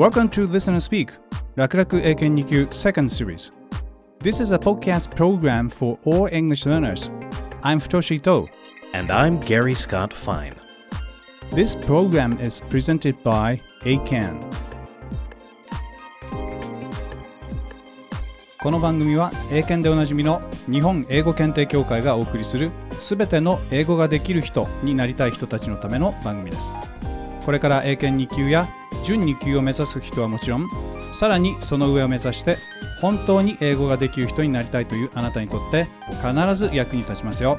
Welcome to Listen and Speak 楽々英検2級 Second Series This is a podcast program for all English learners I'm Futoshi Ito And I'm Gary Scott Fine. This program is presented by ACAN この番組は英検でおなじみの日本英語検定協会がお送りするすべての英語ができる人になりたい人たちのための番組ですこれから英検2級や準2級を目指す人はもちろんさらにその上を目指して本当に英語ができる人になりたいというあなたにとって必ず役に立ちますよ。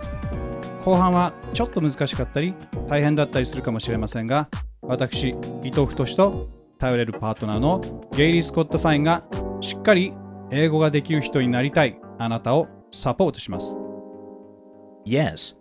後半はちょっと難しかったり大変だったりするかもしれませんが私伊藤太と頼れるパートナーのゲイリー・スコット・ファインがしっかり英語ができる人になりたいあなたをサポートします。Yes,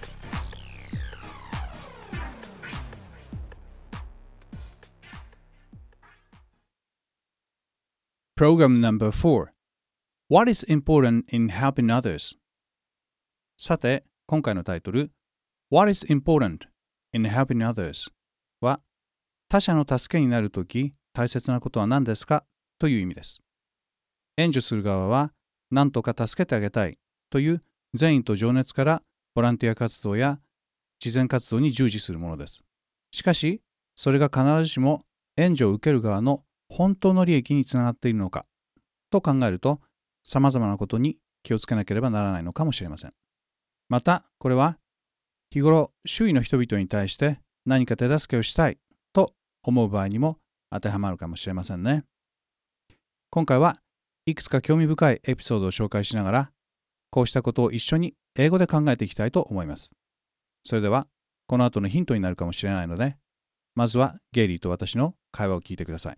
Program number 4 What is important in helping others? さて、今回のタイトル What is important in helping others? は他者の助けになるとき大切なことは何ですか？という意味です。援助する側は何とか助けてあげたいという善意と情熱からボランティア活動や慈善活動に従事するものです。しかし、それが必ずしも援助を受ける側の本当の利益につながっているのかと考えると、様々なことに気をつけなければならないのかもしれません。また、これは日頃周囲の人々に対して何か手助けをしたいと思う場合にも当てはまるかもしれませんね。今回はいくつか興味深いエピソードを紹介しながら、こうしたことを一緒に英語で考えていきたいと思います。それでは、この後のヒントになるかもしれないので、まずはゲイリーと私の会話を聞いてください。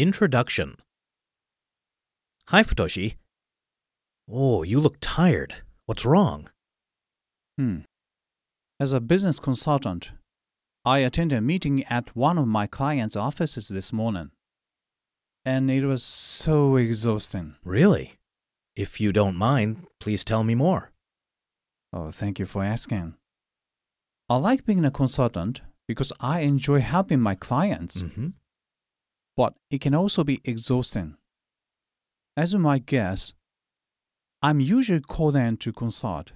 Introduction Hi, Futoshi. Oh, you look tired. What's wrong? Hmm. As a business consultant, I attended a meeting at one of my clients' offices this morning. And it was so exhausting. Really? If you don't mind, please tell me more. Oh, thank you for asking. I like being a consultant because I enjoy helping my clients, Mm-hmm. But it can also be exhausting. As you might guess, I'm usually called in to consult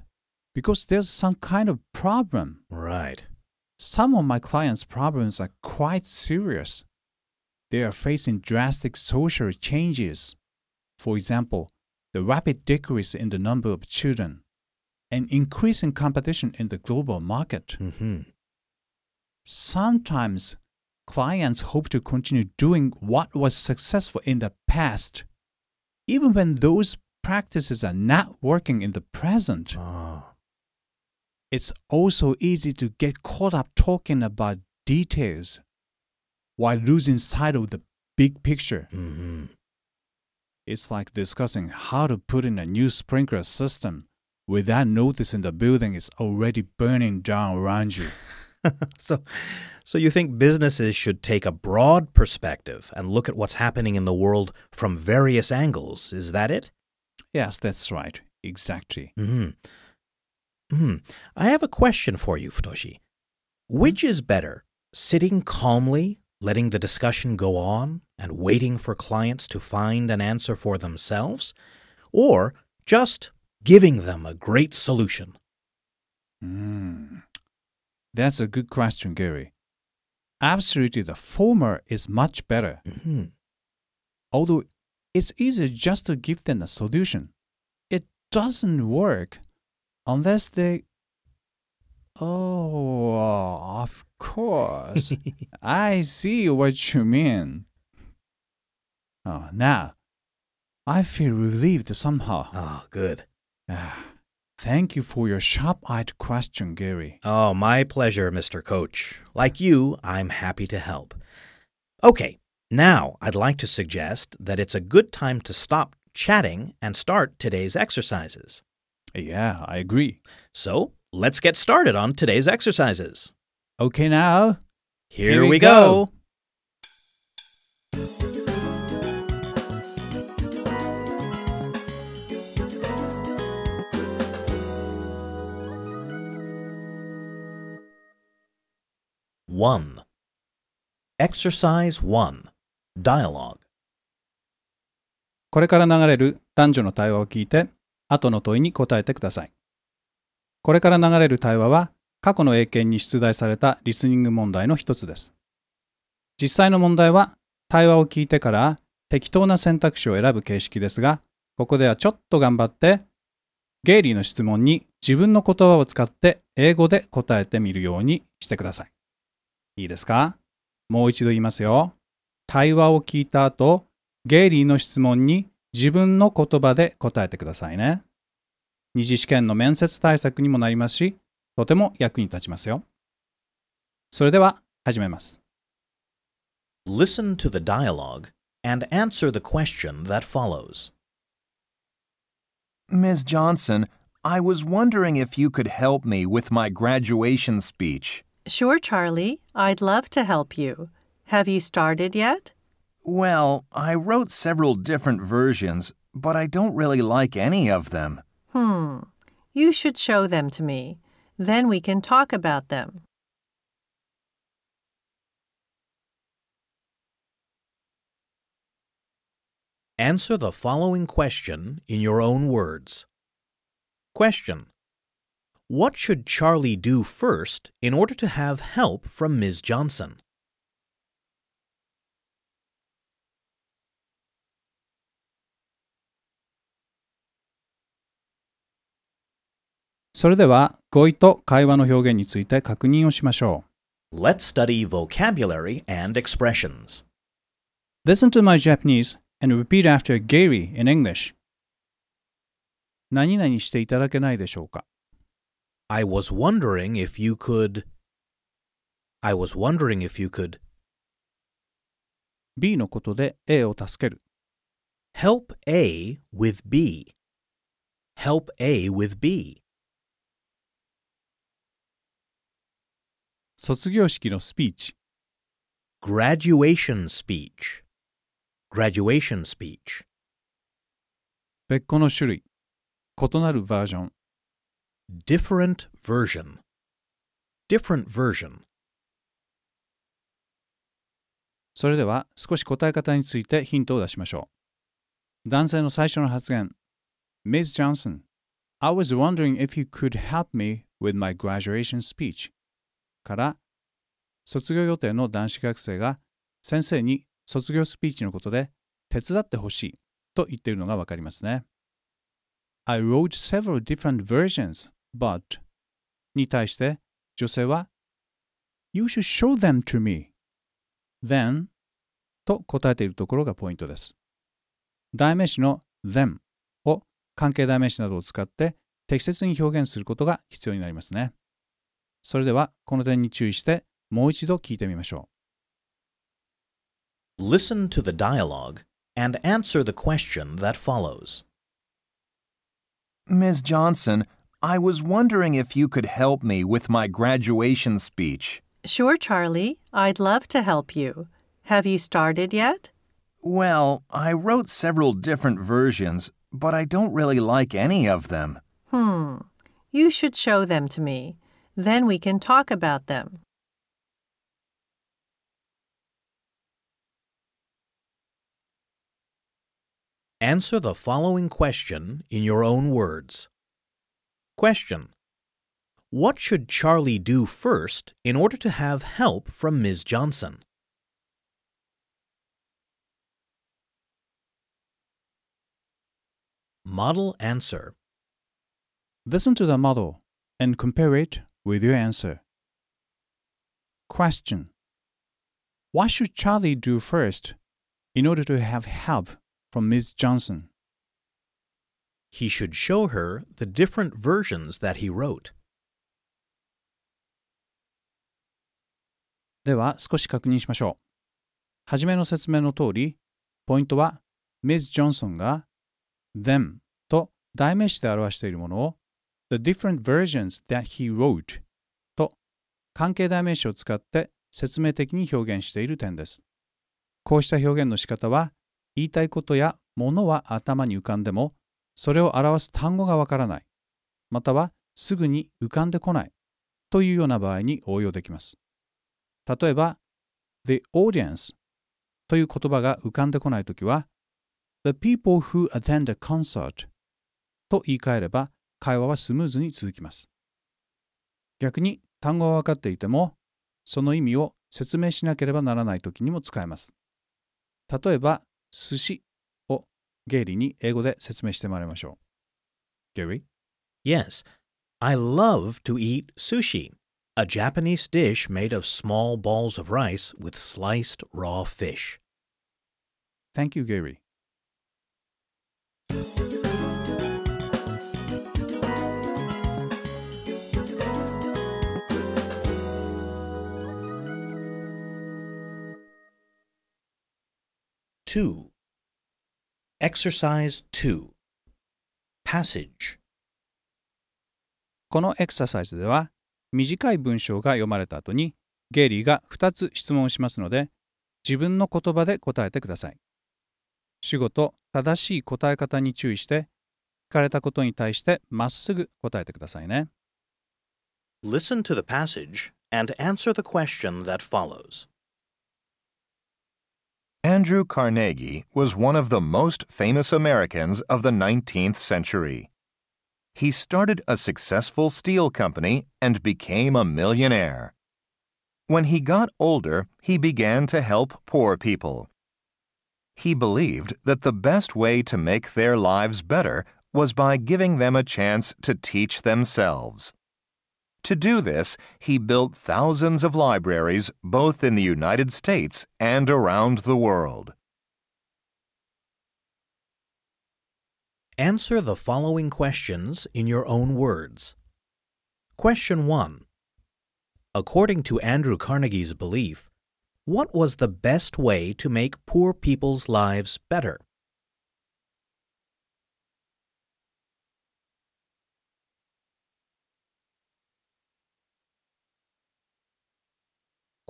because there's some kind of problem. Right. Some of my clients' problems are quite serious. They are facing drastic social changes. For example, the rapid decrease in the number of children and increasing competition in the global market. Mm-hmm. Sometimes clients hope to continue doing what was successful in the past, even when those practices are not working in the present. Oh. It's also easy to get caught up talking about details while losing sight of the big picture. Mm-hmm. It's like discussing how to put in a new sprinkler system without noticing the building is already burning down around you. so, so you think businesses should take a broad perspective and look at what's happening in the world from various angles? Is that it? Yes, that's right. Exactly. Hmm. Hmm. I have a question for you, Futoshi. Which is better, sitting calmly, letting the discussion go on, and waiting for clients to find an answer for themselves, or just giving them a great solution? Mm. That's a good question, Gary. Absolutely, the former is much better. hmm Although it's easier just to give them a solution, it doesn't work unless they. Oh, of course. I see what you mean. Oh, now I feel relieved somehow. Oh, good. Thank you for your sharp eyed question, Gary. Oh, my pleasure, Mr. Coach. Like you, I'm happy to help. Okay, now I'd like to suggest that it's a good time to stop chatting and start today's exercises. Yeah, I agree. So, let's get started on today's exercises. Okay, now. Here, Here we we go. One. Exercise one. Dialogue. これから流れる男女の対話を聞いて、後の問いに答えてください。これから流れる対話は、過去の英検に出題されたリスニング問題の一つです。実際の問題は、対話を聞いてから適当な選択肢を選ぶ形式ですが、ここではちょっと頑張って、ゲイリーの質問に自分の言葉を使って英語で答えてみるようにしてください。いいですかもう一度言いますよ。対話を聞いた後、ゲイリーの質問に自分の言葉で答えてくださいね。二次試験の面接対策にもなりますし、とても役に立ちますよ。それでは始めます。Listen to the dialogue and answer the question that follows. Ms. Johnson, I was wondering if you could help me with my graduation speech. Sure, Charlie. I'd love to help you. Have you started yet? Well, I wrote several different versions, but I don't really like any of them. Hmm. You should show them to me. Then we can talk about them. Answer the following question in your own words. Question What should Charlie do first in order to have help from Ms. Johnson? それでは語彙と会話の表現について確認をしましょ Let's study vocabulary and expressions. う。Listen to my Japanese and repeat after Gary in English. 何々していただけないでしょうか I was wondering if you could. I was wondering if you could ?B のことで A を助ける。 help A with B. Help A with B. 卒業式のスピーチ。 Graduation speech. Graduation speech. 別個の種類。異なるバージョン。 Different version. Different version. それでは少し答え方についてヒントを出しましょう。男性の最初の発言。Ms. Johnson, I was wondering if you could help me with my graduation speech. から、卒業予定の男子学生が先生に卒業スピーチのことで手伝ってほしいと言っているのがわかりますね。I wrote several different versions, but に対して女性は You should show them to me. then と答えているところがポイントです。代名詞の them を関係代名詞などを使って適切に表現することが必要になりますね。それではこの点に注意してもう一度聞いてみましょ Listen to the dialogue and answer the question that follows. Ms. Johnson, I was wondering if you could help me with my graduation speech. Sure, Charlie. I'd love to help you. Have you started yet? Well, I wrote several different versions, but I don't really like any of them. Hmm. You should show them to me. Then we can talk about them. Answer the following question in your own words. Question What should Charlie do first in order to have help from Ms. Johnson? Model answer. Listen to the model and compare it with your answer. Question What should Charlie do first in order to have help from Ms. Johnson? He should show her the different versions that he wrote. では少し確認しましょう。はじめの説明の通り、ポイントは Ms. Johnson が them と代名詞で表しているものを the different versions that he wrote と関係代名詞を使って説明的に表現している点です。こうした表現の仕方は言いたいことやものは頭に浮かんでもそれを表す単語がわからないまたはすぐに浮かんでこないというような場合に応用できます。例えば The audience という言葉が浮かんでこないときは The people who attend a concert と言い換えれば会話はスムーズに続きます。逆に単語は分かっていてもその意味を説明しなければならないときにも使えます。例えば寿司 ゲイリーに英語で説明してもらいましょう。ゲイリー Yes, I love to eat sushi, a Japanese dish made of small balls of rice with sliced raw fish. Thank you, Gary. Two. Exercise 2. Passage. このエクササイズでは短い文章が読まれた後にゲイリーが2つ質問をしますので自分の言葉で答えてください。主語と正しい答え方に注意して聞かれたことに対してまっすぐ答えてくださいね。Listen to the passage and answer the question that follows. Andrew Carnegie was one of the most famous Americans of the 19th century. He started a successful steel company and became a millionaire. When he got older, he began to help poor people. He believed that the best way to make their lives better was by giving them a chance to teach themselves. To do this, he built thousands of libraries both in the United States and around the world. Answer the following questions in your own words. Question 1. According to Andrew Carnegie's belief, what was the best way to make poor people's lives better?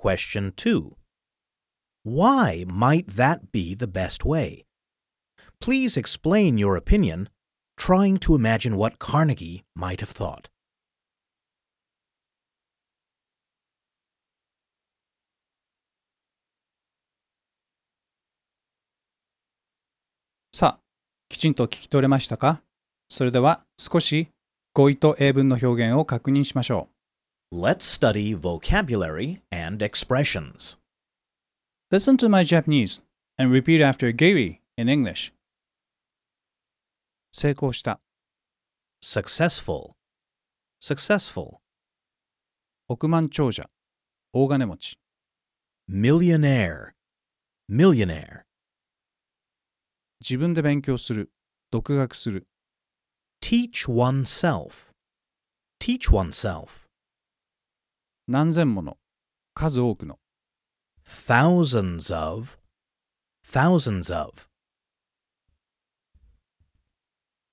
Question 2. Why might that be the best way? Please explain your opinion, trying to imagine what Carnegie might have thought. さあ、きちんと聞き取れましたかそれでは少し語彙と英文の表現を確認しましょう。Let's study vocabulary and expressions. Listen to my Japanese and repeat after Gary in English. 成功した、 Successful. Successful. 億万長者、大金持ち、 Millionaire. Millionaire. 自分で勉強する、独学する、 Teach oneself. Teach oneself. 何千もの、数多くの、Thousands of. Thousands of.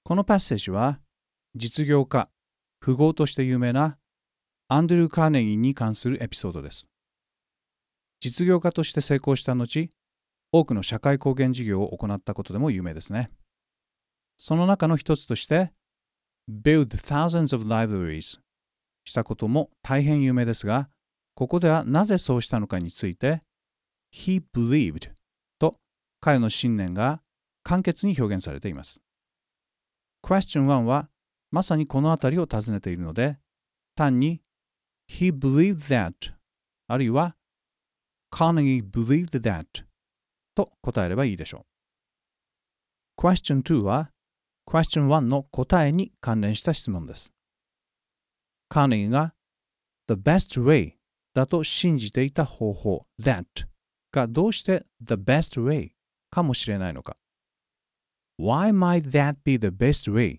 このパッセージは実業家、富豪として有名なアンドリュー・カーネギーに関するエピソードです。実業家として成功した後、多くの社会貢献事業を行ったことでも有名ですね。その中の一つとして、build thousands of libraries したことも大変有名ですが、ここではなぜそうしたのかについて、he believed と彼の信念が簡潔に表現されています。Question 1はまさにこのあたりを尋ねているので、単に He believed that あるいは Carnegie believed that と答えればいいでしょう。Question 2は Question 1の答えに関連した質問です。カネギが The best way だと信じていた方法 that がどうして The best way かもしれないのか。Why might that be the best way?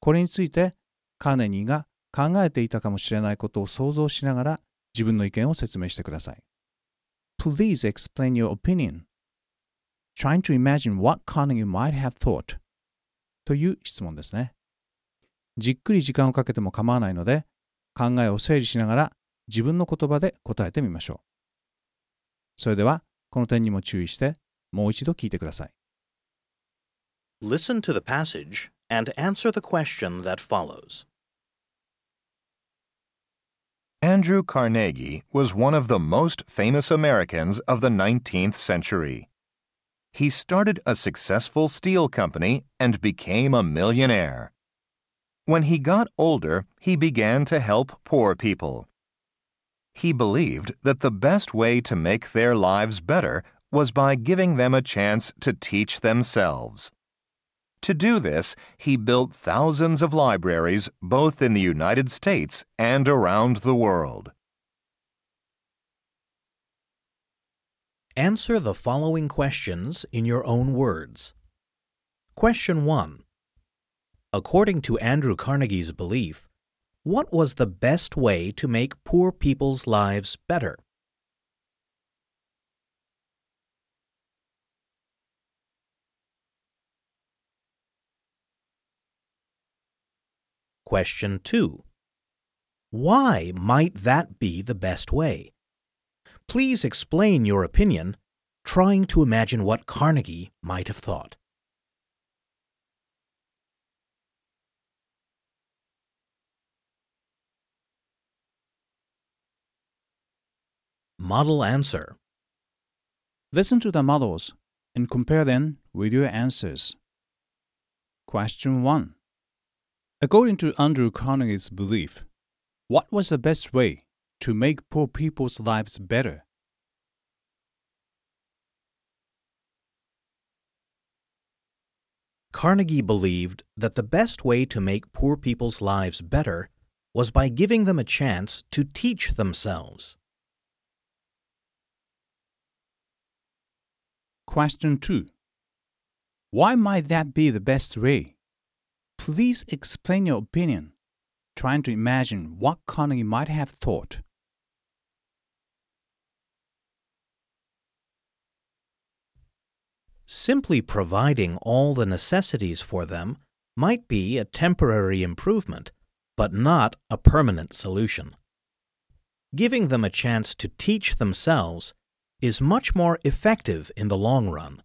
これについてカーネギーが考えていたかもしれないことを想像しながら自分の意見を説明してください。Please explain your opinion. Trying to imagine what Carnegie might have thought. という質問ですね。じっくり時間をかけても構わないので、考えを整理しながら自分の言葉で答えてみましょう。それでは、この点にも注意して、もう一度聞いてください。Listen to the passage and answer the question that follows. Andrew Carnegie was one of the most famous Americans of the 19th century. He started a successful steel company and became a millionaire. When he got older, he began to help poor people. He believed that the best way to make their lives better was by giving them a chance to teach themselves. To do this, he built thousands of libraries both in the United States and around the world. Answer the following questions in your own words. Question 1. According to Andrew Carnegie's belief, what was the best way to make poor people's lives better? Question 2. Why might that be the best way? Please explain your opinion, trying to imagine what Carnegie might have thought. Model answer. Listen to the models and compare them with your answers. Question 1. According to Andrew Carnegie's belief, what was the best way to make poor people's lives better? Carnegie believed that the best way to make poor people's lives better was by giving them a chance to teach themselves. Question 2. Why might that be the best way? Please explain your opinion, trying to imagine what Carnegie might have thought. Simply providing all the necessities for them might be a temporary improvement, but not a permanent solution. Giving them a chance to teach themselves is much more effective in the long run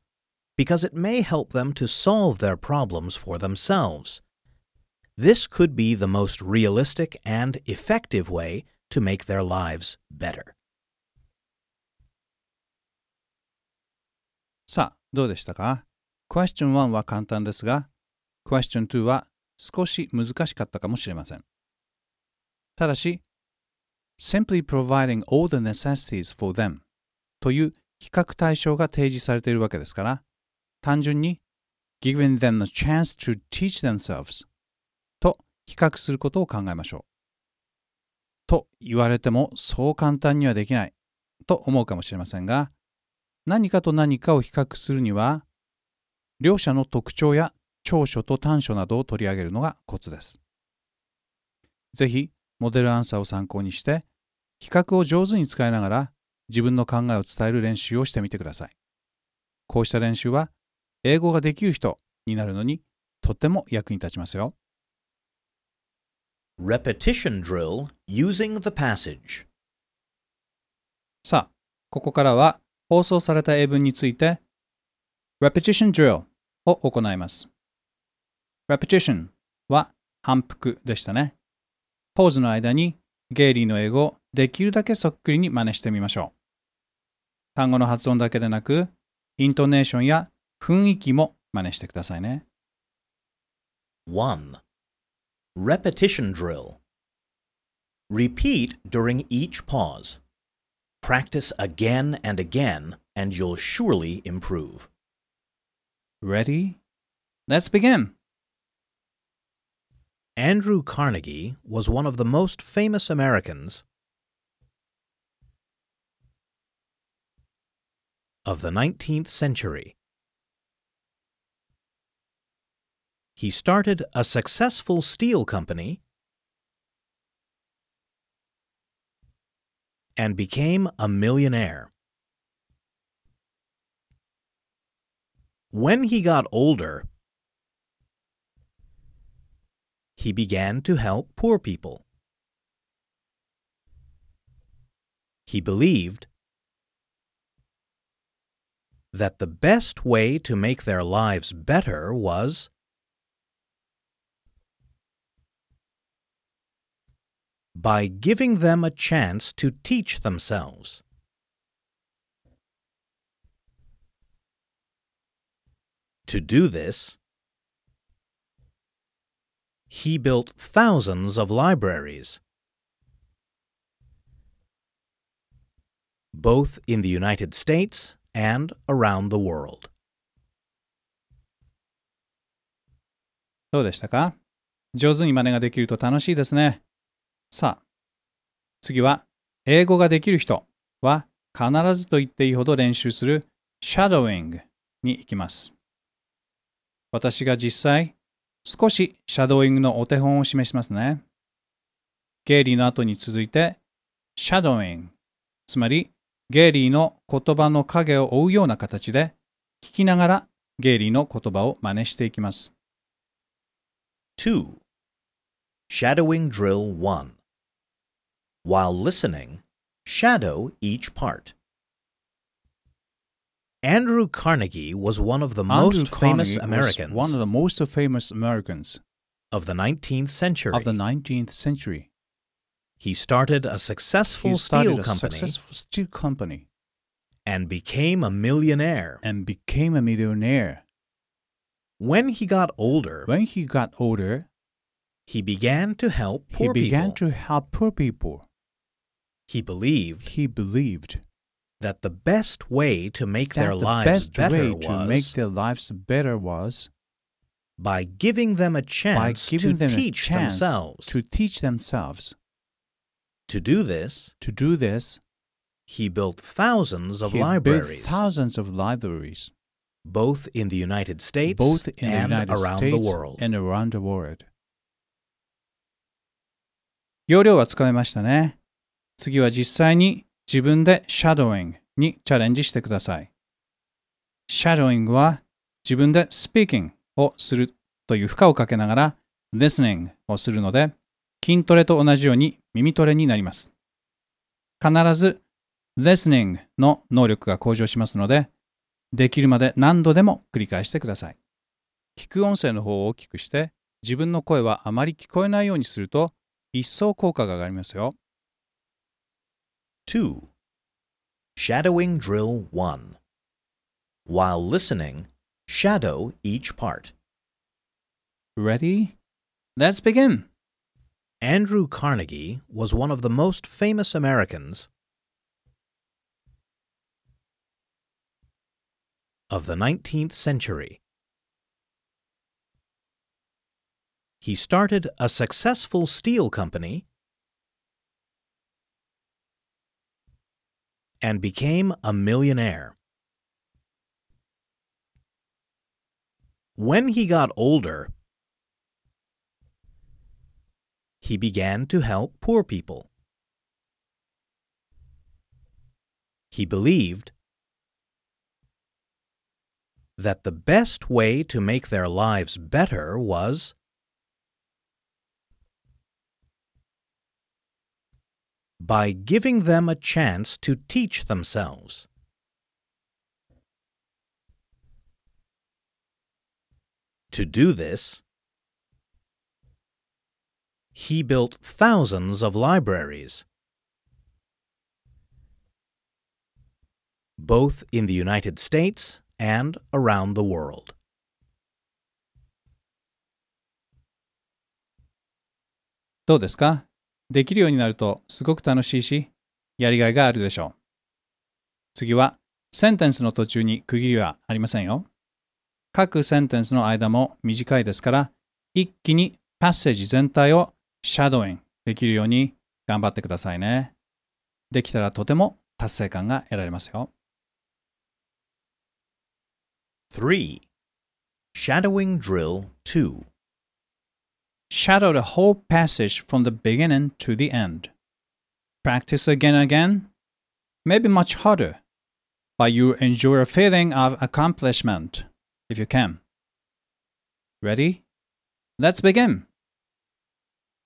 because it may help them to solve their problems for themselves. This could be the most realistic and effective way to make their lives better. さあ、どうでしたか ?Question 1は簡単ですが、Question 2は少し難しかったかもしれません。ただし、simply providing all the necessities for them という比較対象が提示されているわけですから、単純に giving them a chance to teach themselves と比較することを考えましょう。と言われてもそう簡単にはできないと思うかもしれませんが、何かと何かを比較するには、両者の特徴や長所と短所などを取り上げるのがコツです。ぜひ、モデルアンサーを参考にして、比較を上手に使いながら自分の考えを伝える練習をしてみてください。こうした練習は、英語ができる人になるのにとっても役に立ちますよ。Repetition drill using the passage. さあ、ここからは放送された英文について Repetition Drill を行います。Repetition は反復でしたね。ポーズの間にゲイリーの英語をできるだけそっくりに真似してみましょう。単語の発音だけでなく、イントネーションや雰囲気も真似してくださいね。 1. Repetition drill. Repeat during each pause. Practice again and again, and you'll surely improve. Ready? Let's begin! Andrew Carnegie was one of the most famous Americans of the 19th century. He started a successful steel company and became a millionaire. When he got older, he began to help poor people. He believed that the best way to make their lives better was by giving them a chance to teach themselves. To do this, he built thousands of libraries, both in the United States and around the world. どうでしたか？上手に真似ができると楽しいですね。さあ、次は、英語ができる人は必ずと言っていいほど練習する shadowing に行きます。私が実際、少しシャドーイングのお手本を示しますね。ゲイリーの後に続いて、シャドーイング、つまりゲイリーの言葉の影を追うような形で、聞きながらゲイリーの言葉を真似していきます。2. Shadowing Drill 1. While listening, shadow each part. Andrew Carnegie was one of the Andrew most famous Carnegie was Americans one of the most famous Americans of the 19th century. of the 19th century. He started a successful He steel a company successful steel company and became a millionaire. and became a millionaire. When he got older, When he got older, he began to help poor people. he began people. to help poor people. He believed He believed that the best way to make their the lives best better way to was make their lives better was by giving them a by chance giving to them a teach chance themselves. to teach themselves. To do this, To do this, he built thousands of he built libraries, thousands of libraries, both in the United States both in and the United around States the world. and around the world. 要領はつかめましたね。次は実際に自分でシャドーイングにチャレンジしてください。シャドーイングは自分で speaking をするという負荷をかけながら listening をするので筋トレと同じように耳トレになります。必ず listening の能力が向上しますのでできるまで何度でも繰り返してください。聞く音声の方を大きくして自分の声はあまり聞こえないようにすると一層効果が上がりますよ。2. Shadowing Drill 1. While listening, shadow each part. Ready? Let's begin! Andrew Carnegie was one of the most famous Americans of the 19th century. He started a successful steel company and became a millionaire. When he got older, he began to help poor people. He believed that the best way to make their lives better was by giving them a chance to teach themselves. To do this, he built thousands of libraries, both in the United States and around the world. どうですかできるようになるとすごく楽しいし、やりがいがあるでしょう。次は、センテンスの途中に区切りはありませんよ。各センテンスの間も短いですから、一気にパッセージ全体をシャドーイングできるように頑張ってくださいね。できたらとても達成感が得られますよ。 3. Shadowing Drill 2. Shadow the whole passage from the beginning to the end. Practice again and again, maybe much harder, but you enjoy a feeling of accomplishment if you can. Ready? Let's begin.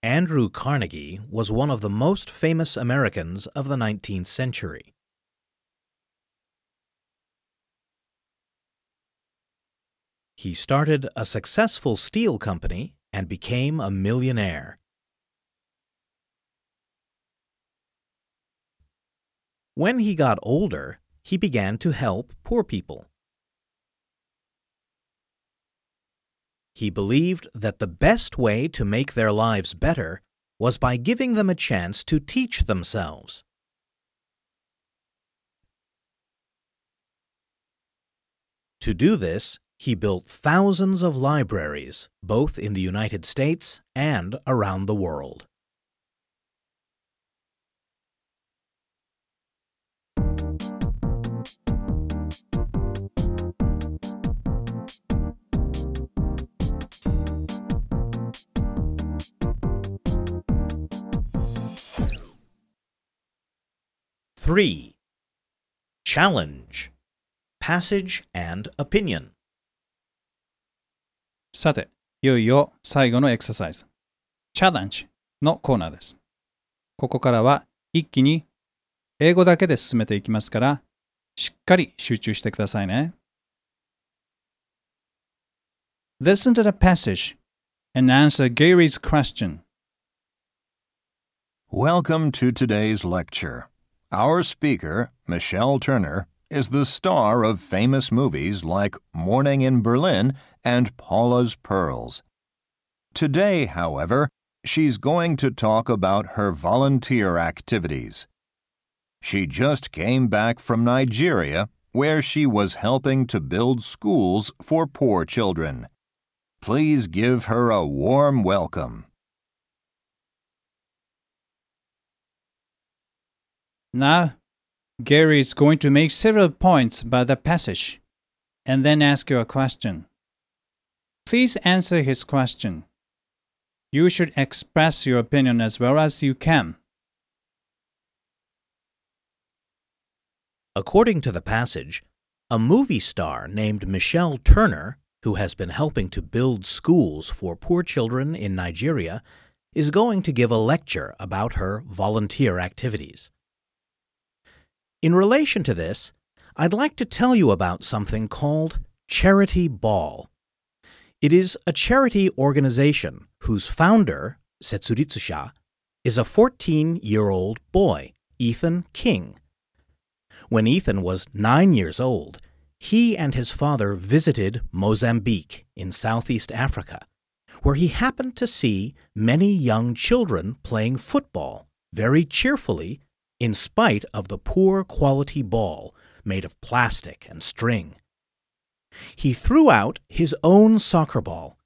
Andrew Carnegie was one of the most famous Americans of the 19th century. He started a successful steel company and became a millionaire. When he got older, he began to help poor people. He believed that the best way to make their lives better was by giving them a chance to teach themselves. To do this, he built thousands of libraries, both in the United States and around the world. Three. Challenge. Passage and opinion. さて、いよいよ最後のエクササイズ、チャレンジのコーナーです。ここからは一気に英語だけで進めていきますから、しっかり集中してくださいね。Listen to the passage and answer Gary's question. Welcome to today's lecture. Our speaker, Michelle Turner, is the star of famous movies like Morning in Berlin and Paula's Pearls. Today, however, she's going to talk about her volunteer activities. She just came back from Nigeria, where she was helping to build schools for poor children. Please give her a warm welcome. Now, Gary is going to make several points about the passage and then ask you a question. Please answer his question. You should express your opinion as well as you can. According to the passage, a movie star named Michelle Turner, who has been helping to build schools for poor children in Nigeria, is going to give a lecture about her volunteer activities. In relation to this, I'd like to tell you about something called Charity Ball. It is a charity organization whose founder, Setsuritsusha, is a 14 year old boy, Ethan King. When Ethan was nine years old, he and his father visited Mozambique in Southeast Africa, where he happened to see many young children playing football very cheerfully in spite of the poor quality ball made of plastic and string. He threw out his own soccer ball,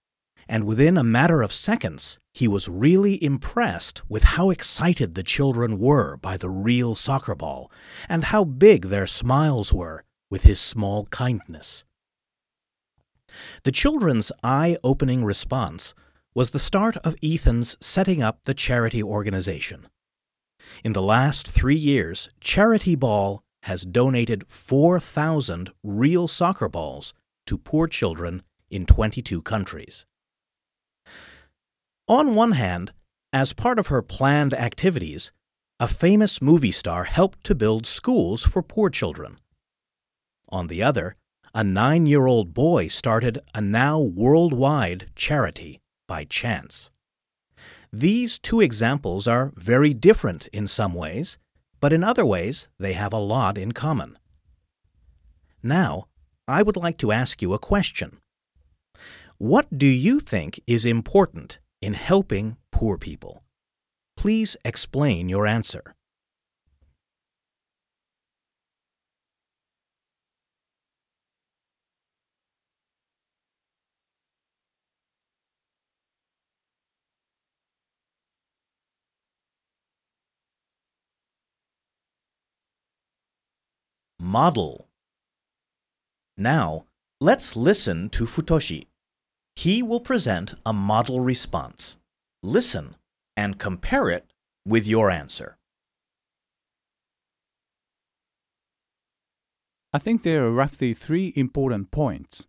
and within a matter of seconds, he was really impressed with how excited the children were by the real soccer ball, and how big their smiles were with his small kindness. The children's eye opening response was the start of Ethan's setting up the charity organization. In the last three years, Charity Ball has donated 4,000 real soccer balls to poor children in 22 countries. On one hand, as part of her planned activities, a famous movie star helped to build schools for poor children. On the other, a nine year old boy started a now worldwide charity by chance. These two examples are very different in some ways, but in other ways they have a lot in common. Now, I would like to ask you a question. What do you think is important in helping poor people? Please explain your answer. Model. Now, let's listen to Futoshi. He will present a model response. Listen and compare it with your answer. I think there are roughly three important points.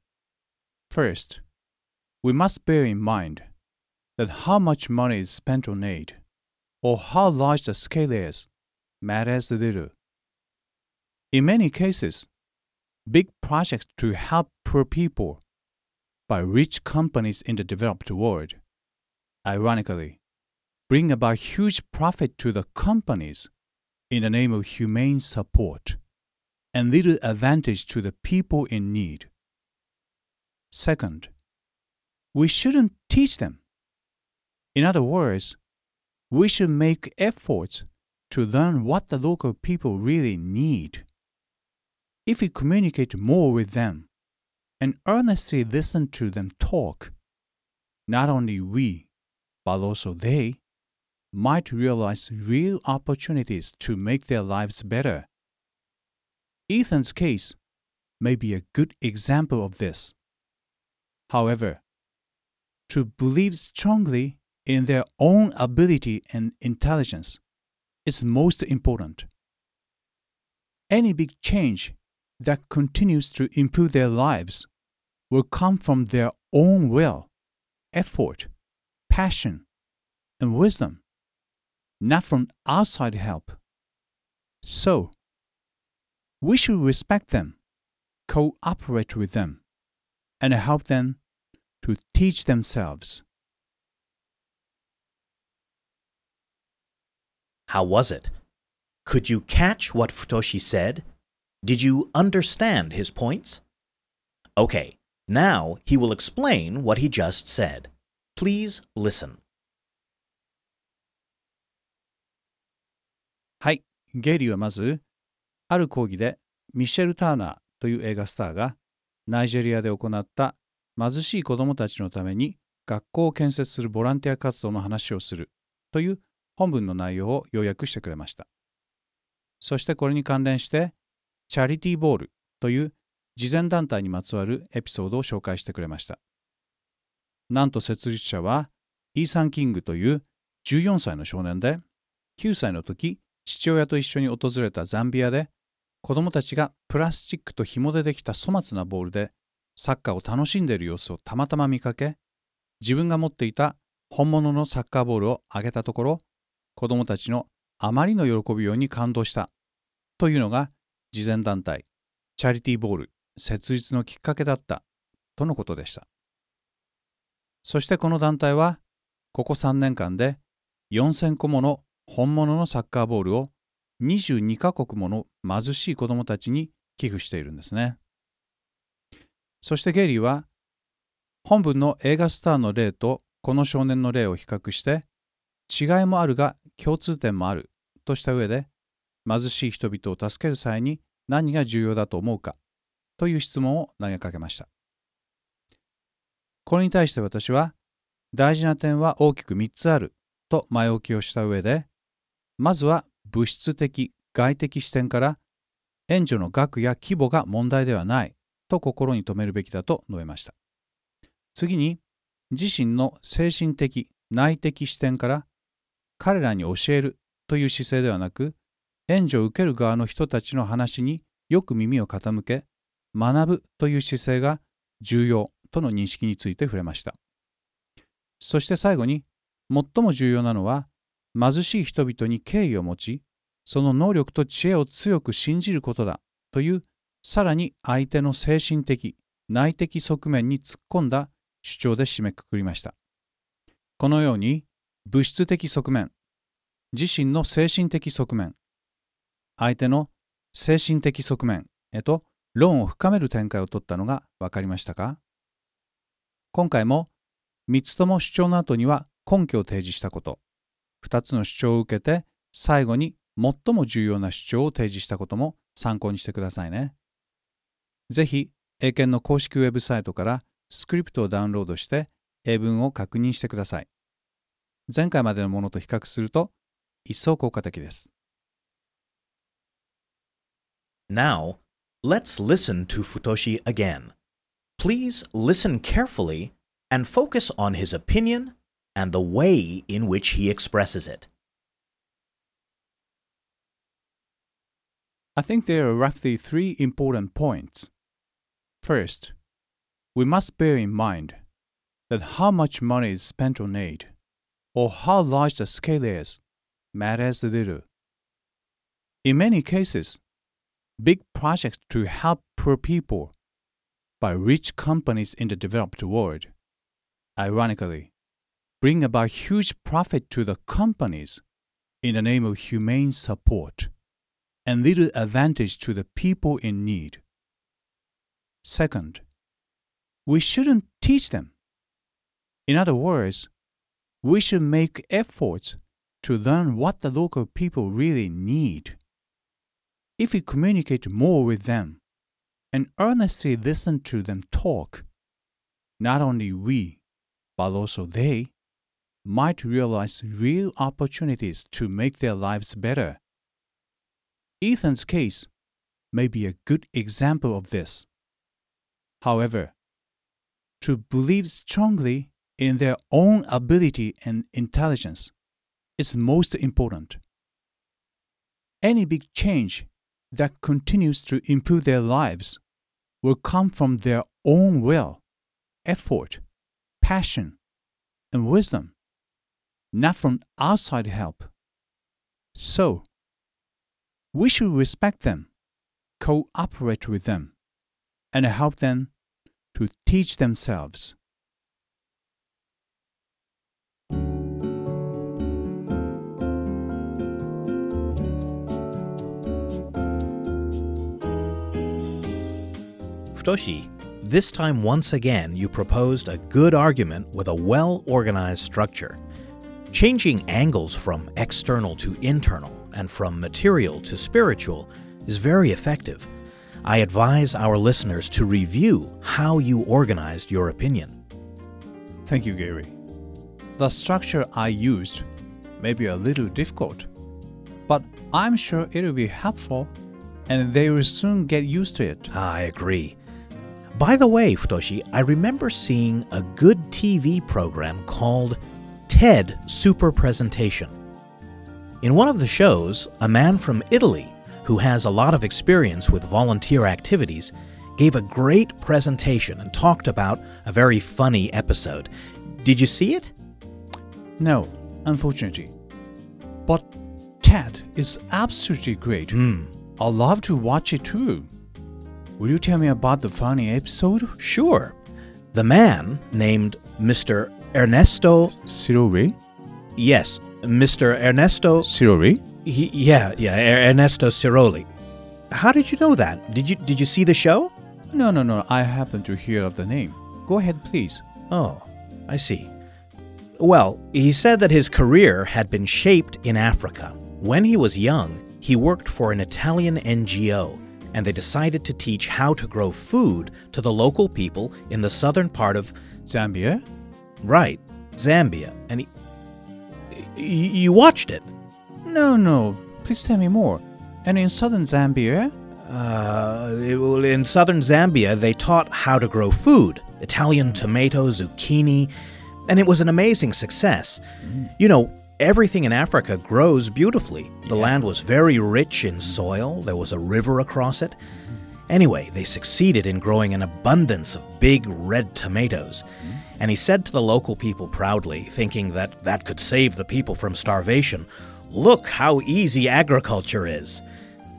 First, we must bear in mind that how much money is spent on aid, or how large the scale is, matters little. In many cases, big projects to help poor people by rich companies in the developed world, ironically, bring about huge profit to the companies in the name of humane support and little advantage to the people in need. Second, we shouldn't teach them. In other words, we should make efforts to learn what the local people really need. If we communicate more with them and earnestly listen to them talk, not only we, but also they, might realize real opportunities to make their lives better. Ethan's case may be a good example of this. However, to believe strongly in their own ability and intelligence is most important. Any big change that continues to improve their lives will come from their own will, effort, passion, and wisdom, not from outside help. So, we should respect them, cooperate with them, and help them to teach themselves. How was it? Could you catch what Futoshi said? Did you understand his points? Okay, now he will explain what he just said. Please listen. はい、ゲイリーはまず、ある講義でミシェル・ターナーという映画スターがナイジェリアで行った貧しい子どもたちのために学校を建設するボランティア活動の話をするという本文の内容を要約してくれました。そしてこれに関連して、チャリティーボールという慈善団体にまつわるエピソードを紹介してくれました。なんと設立者はイーサン・キングという14歳の少年で、9歳の時、父親と一緒に訪れたザンビアで子供たちがプラスチックと紐でできた粗末なボールでサッカーを楽しんでいる様子をたまたま見かけ、自分が持っていた本物のサッカーボールをあげたところ、子供たちのあまりの喜びように感動したというのが慈善団体チャリティーボール設立のきっかけだったとのことでした。そしてこの団体はここ3年間で4000個もの本物のサッカーボールを22カ国もの貧しい子供たちに寄付しているんですね。そしてゲイリーは本文の映画スターの例とこの少年の例を比較して違いもあるが共通点もあるとした上で貧しい人々を助ける際に何が重要だと思うかという質問を投げかけました。これに対して私は大事な点は大きく3つあると前置きをした上でまずは物質的外的視点から援助の額や規模が問題ではないと心に留めるべきだと述べました次に自身の精神的内的視点から彼らに教えるという姿勢ではなく援助を受ける側の人たちの話によく耳を傾け学ぶという姿勢が重要との認識について触れましたそして最後に最も重要なのは貧しい人々に敬意を持ち、その能力と知恵を強く信じることだという、さらに相手の精神的、内的側面に突っ込んだ主張で締めくくりました。このように、物質的側面、自身の精神的側面、相手の精神的側面へと論を深める展開を取ったのが分かりましたか？今回も3つとも主張の後には根拠を提示したこと、2つの主張を受けて最後に最も重要な主張を提示したことも参考にしてくださいね。ぜひ、英検の公式ウェブサイトからスクリプトをダウンロードして英文を確認してください。前回までのものと比較すると一層効果的です。Now, let's listen to Futoshi again. Please listen carefully and focus on his opinion and the way in which he expresses it. I think there are roughly three important points. First, we must bear in mind that how much money is spent on aid, or how large the scale is, matters little. In many cases, big projects to help poor people by rich companies in the developed world, ironically, bring about huge profit to the companies in the name of humane support and little advantage to the people in need. Second, we shouldn't teach them. In other words, we should make efforts to learn what the local people really need. If we communicate more with them and earnestly listen to them talk, not only we, but also they might realize real opportunities to make their lives better. Ethan's case may be a good example of this. However, to believe strongly in their own ability and intelligence is most important. Any big change that continues to improve their lives will come from their own will, effort, passion, and wisdom, not from outside help. So, we should respect them, cooperate with them, and help them to teach themselves. This time, once again, you proposed a good argument with a well organized structure. Changing angles from external to internal and from material to spiritual is very effective. I advise our listeners to review how you organized your opinion. Thank you, Gary. The structure I used may be a little difficult, but I'm sure it will be helpful and they will soon get used to it. I agree. By the way, Futoshi, I remember seeing a good TV program called TED Super Presentation. In one of the shows, a man from Italy who has a lot of experience with volunteer activities gave a great presentation and talked about a very funny episode. Did you see it? No, unfortunately. But TED is absolutely great. Hmm. I'd love to watch it too. Will you tell me about the funny episode? Sure. The man named Mr. Ernesto. Sirolli? Yes, Mr. Ernesto. Sirolli? He, yeah, yeah, Er- Ernesto Sirolli. How did you know that? Did you did you see the show? No, no, no. I happen to hear of the name. Go ahead, please. Oh, I see. Well, he said that his career had been shaped in Africa. When he was young, he worked for an Italian NGO, and they decided to teach how to grow food to the local people in the southern part of Zambia? right, Zambia. And he, y- you watched it. No, no. Please tell me more. And in southern Zambia? Uh, well, in southern Zambia, they taught how to grow food Italian tomato, zucchini, and it was an amazing success. You know, everything in Africa grows beautifully. The land was very rich in soil, there was a river across it. Anyway, they succeeded in growing an abundance of big red tomatoes. Mm-hmm. And he said to the local people proudly, thinking that that could save the people from starvation, Look how easy agriculture is.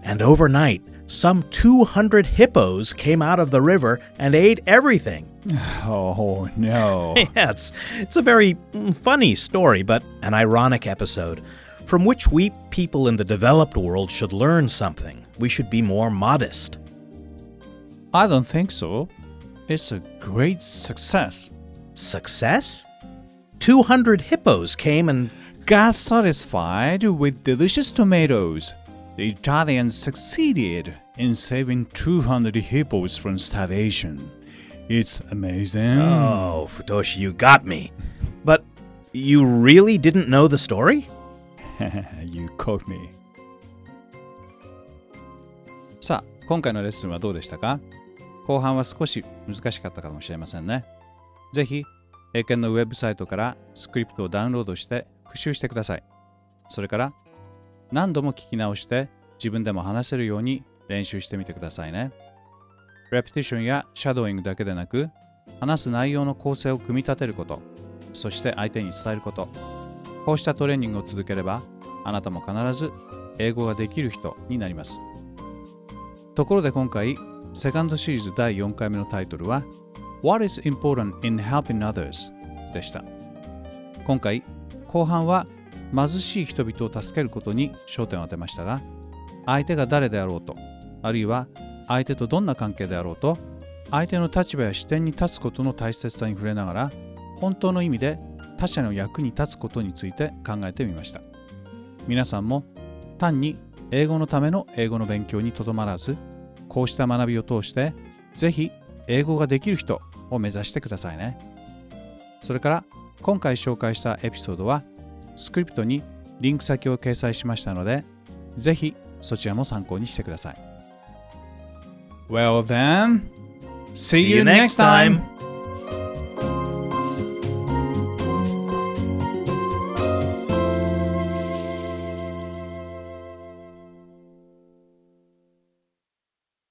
And overnight, some 200 hippos came out of the river and ate everything. Oh, no. yeah, it's, it's a very mm, funny story, but an ironic episode from which we people in the developed world should learn something. We should be more modest. I don't think so. It's a great success. Success? 200 hippos came and. Got satisfied with delicious tomatoes. The Italians succeeded in saving 200 hippos from starvation. It's amazing. Oh, Futoshi, you got me. But you really didn't know the story? you caught me. さあ、今回のレッスンはどうでしたか後半は少し難しかったかもしれませんね。ぜひ、英検のウェブサイトからスクリプトをダウンロードして復習してください。それから、何度も聞き直して自分でも話せるように練習してみてくださいね。レプティションやシャドーイングだけでなく、話す内容の構成を組み立てること、そして相手に伝えること。こうしたトレーニングを続ければ、あなたも必ず英語ができる人になります。ところで今回、セカンドシリーズ第4回目のタイトルは What is important in helping others? でした。今回、後半は貧しい人々を助けることに焦点を当てましたが、相手が誰であろうと、あるいは相手とどんな関係であろうと、相手の立場や視点に立つことの大切さに触れながら、本当の意味で他者の役に立つことについて考えてみました。皆さんも単に英語のための英語の勉強にとどまらず、こうした学びを通して、ぜひ英語ができる人を目指してくださいね。それから今回紹介したエピソードはスクリプトにリンク先を掲載しましたので、ぜひそちらも参考にしてください。Well then, see you next time!